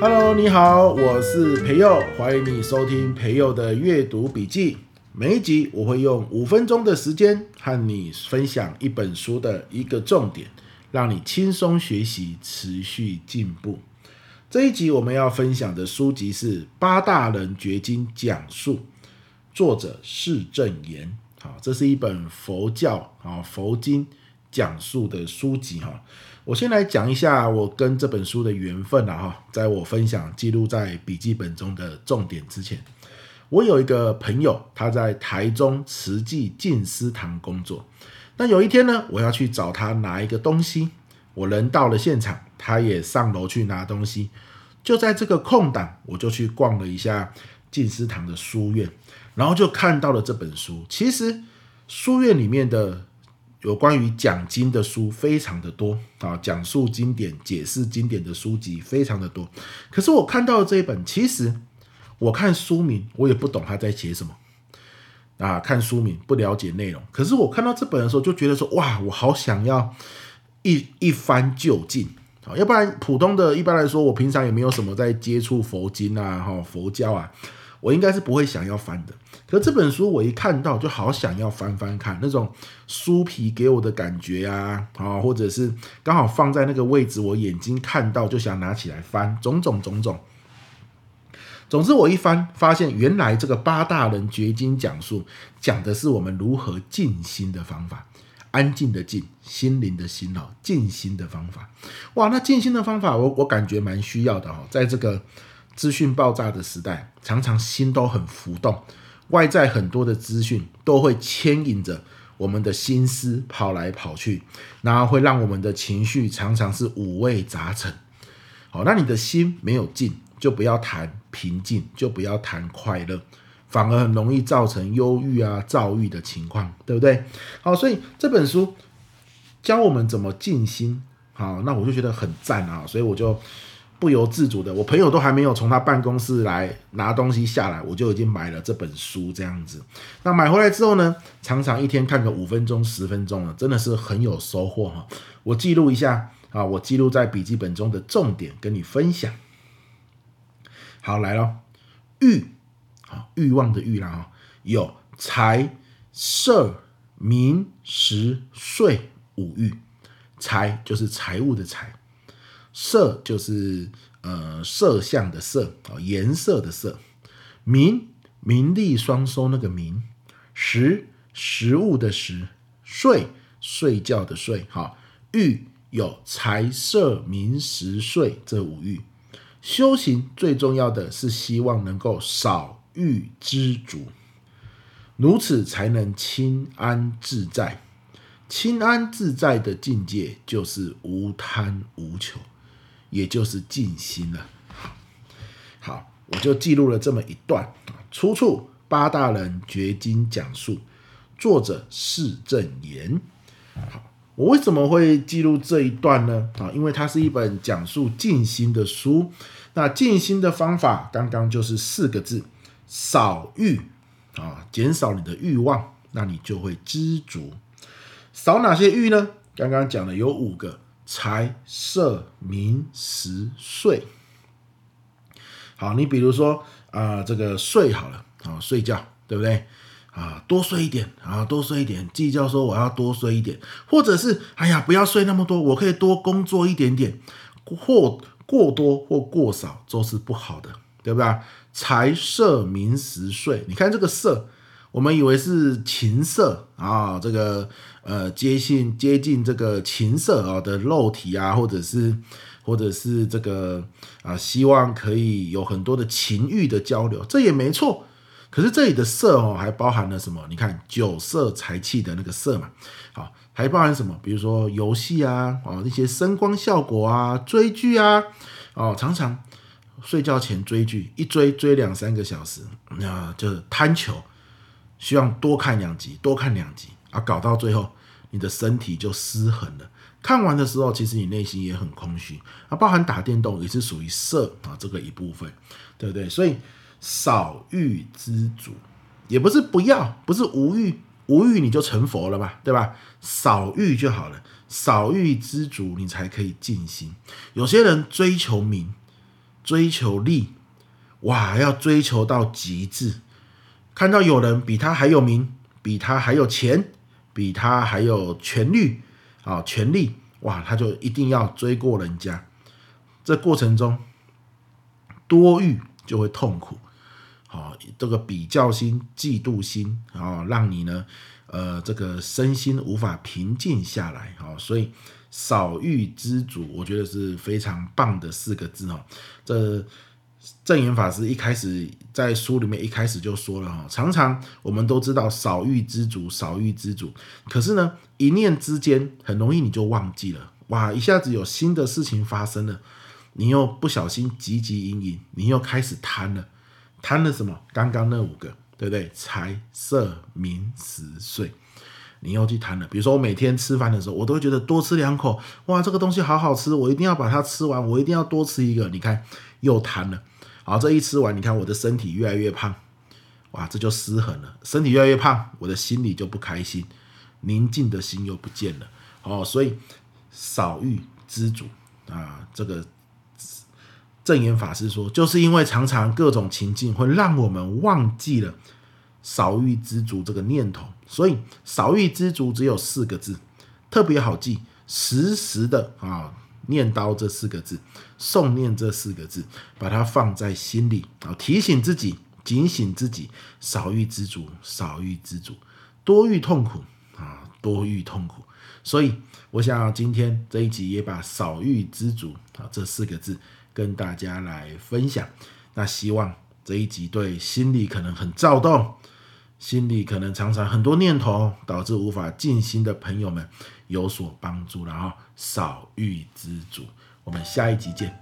Hello，你好，我是培佑，欢迎你收听培佑的阅读笔记。每一集我会用五分钟的时间和你分享一本书的一个重点，让你轻松学习，持续进步。这一集我们要分享的书籍是《八大人掘金讲述》，作者释正言。好，这是一本佛教啊佛经讲述的书籍哈。我先来讲一下我跟这本书的缘分啊哈，在我分享记录在笔记本中的重点之前，我有一个朋友，他在台中慈济静思堂工作。那有一天呢，我要去找他拿一个东西，我人到了现场，他也上楼去拿东西。就在这个空档，我就去逛了一下静思堂的书院，然后就看到了这本书。其实书院里面的。有关于讲经的书非常的多啊，讲述经典、解释经典的书籍非常的多。可是我看到这一本，其实我看书名，我也不懂他在写什么啊。看书名不了解内容，可是我看到这本的时候，就觉得说哇，我好想要一一番究竟啊。要不然普通的一般来说，我平常也没有什么在接触佛经啊、哈佛教啊。我应该是不会想要翻的，可这本书我一看到就好想要翻翻看，那种书皮给我的感觉啊，啊，或者是刚好放在那个位置，我眼睛看到就想拿起来翻，种种种种。总之我一翻发现，原来这个八大人掘金讲述讲的是我们如何静心的方法，安静的静，心灵的心哦，静心的方法。哇，那静心的方法我我感觉蛮需要的哦，在这个。资讯爆炸的时代，常常心都很浮动，外在很多的资讯都会牵引着我们的心思跑来跑去，然后会让我们的情绪常常是五味杂陈。好，那你的心没有静，就不要谈平静，就不要谈快乐，反而很容易造成忧郁啊、躁郁的情况，对不对？好，所以这本书教我们怎么静心，好，那我就觉得很赞啊，所以我就。不由自主的，我朋友都还没有从他办公室来拿东西下来，我就已经买了这本书这样子。那买回来之后呢，常常一天看个五分钟、十分钟了，真的是很有收获哈。我记录一下啊，我记录在笔记本中的重点跟你分享。好，来咯，欲啊，欲望的欲啦哈，有财、色、名、食、睡五欲。财就是财务的财。色就是呃色相的色啊，颜色的色。名名利双收那个名。食食物的食。睡睡觉的睡。好，欲有财色名食睡这五欲。修行最重要的是希望能够少欲知足，如此才能清安自在。清安自在的境界就是无贪无求。也就是静心了。好，我就记录了这么一段，出处八大人掘金讲述，作者释正言。好，我为什么会记录这一段呢？啊，因为它是一本讲述静心的书。那静心的方法，刚刚就是四个字：少欲啊，减少你的欲望，那你就会知足。少哪些欲呢？刚刚讲了有五个。财色名食睡，好，你比如说啊、呃，这个睡好了啊、睡觉对不对啊？多睡一点啊，多睡一点。计较说我要多睡一点，或者是哎呀，不要睡那么多，我可以多工作一点点，或过多或过少都是不好的，对不对？财色名食睡，你看这个色。我们以为是情色啊，这个呃接近接近这个情色啊的肉体啊，或者是或者是这个啊，希望可以有很多的情欲的交流，这也没错。可是这里的色哦，还包含了什么？你看酒色财气的那个色嘛，好，还包含什么？比如说游戏啊，哦那些声光效果啊，追剧啊，哦常常睡觉前追剧，一追追两三个小时，那就是贪求。希望多看两集，多看两集啊，搞到最后你的身体就失衡了。看完的时候，其实你内心也很空虚啊。包含打电动也是属于色啊这个一部分，对不对？所以少欲知足，也不是不要，不是无欲，无欲你就成佛了嘛，对吧？少欲就好了，少欲知足，你才可以静心。有些人追求名，追求利，哇，要追求到极致，看到有人比他还有名，比他还有钱，比他还有权力啊，权力，哇，他就一定要追过人家。这过程中多欲就会痛苦。好，这个比较心、嫉妒心啊，让你呢，呃，这个身心无法平静下来。好，所以少欲知足，我觉得是非常棒的四个字哈。这证严法师一开始在书里面一开始就说了哈，常常我们都知道少欲知足，少欲知足，可是呢，一念之间很容易你就忘记了，哇，一下子有新的事情发生了，你又不小心汲汲营营，你又开始贪了。贪了什么？刚刚那五个，对不对？财色名食睡，你又去贪了。比如说，我每天吃饭的时候，我都会觉得多吃两口，哇，这个东西好好吃，我一定要把它吃完，我一定要多吃一个。你看，又贪了。好，这一吃完，你看我的身体越来越胖，哇，这就失衡了。身体越来越胖，我的心里就不开心，宁静的心又不见了。哦，所以少欲知足啊，这个。证言法师说，就是因为常常各种情境会让我们忘记了少欲知足这个念头，所以少欲知足只有四个字，特别好记，时时的啊念叨这四个字，诵念这四个字，把它放在心里啊，提醒自己，警醒自己，少欲知足，少欲知足，多欲痛苦啊，多欲痛苦。所以，我想今天这一集也把少欲知足啊这四个字。跟大家来分享，那希望这一集对心里可能很躁动，心里可能常常很多念头，导致无法静心的朋友们有所帮助，然后少欲知足。我们下一集见。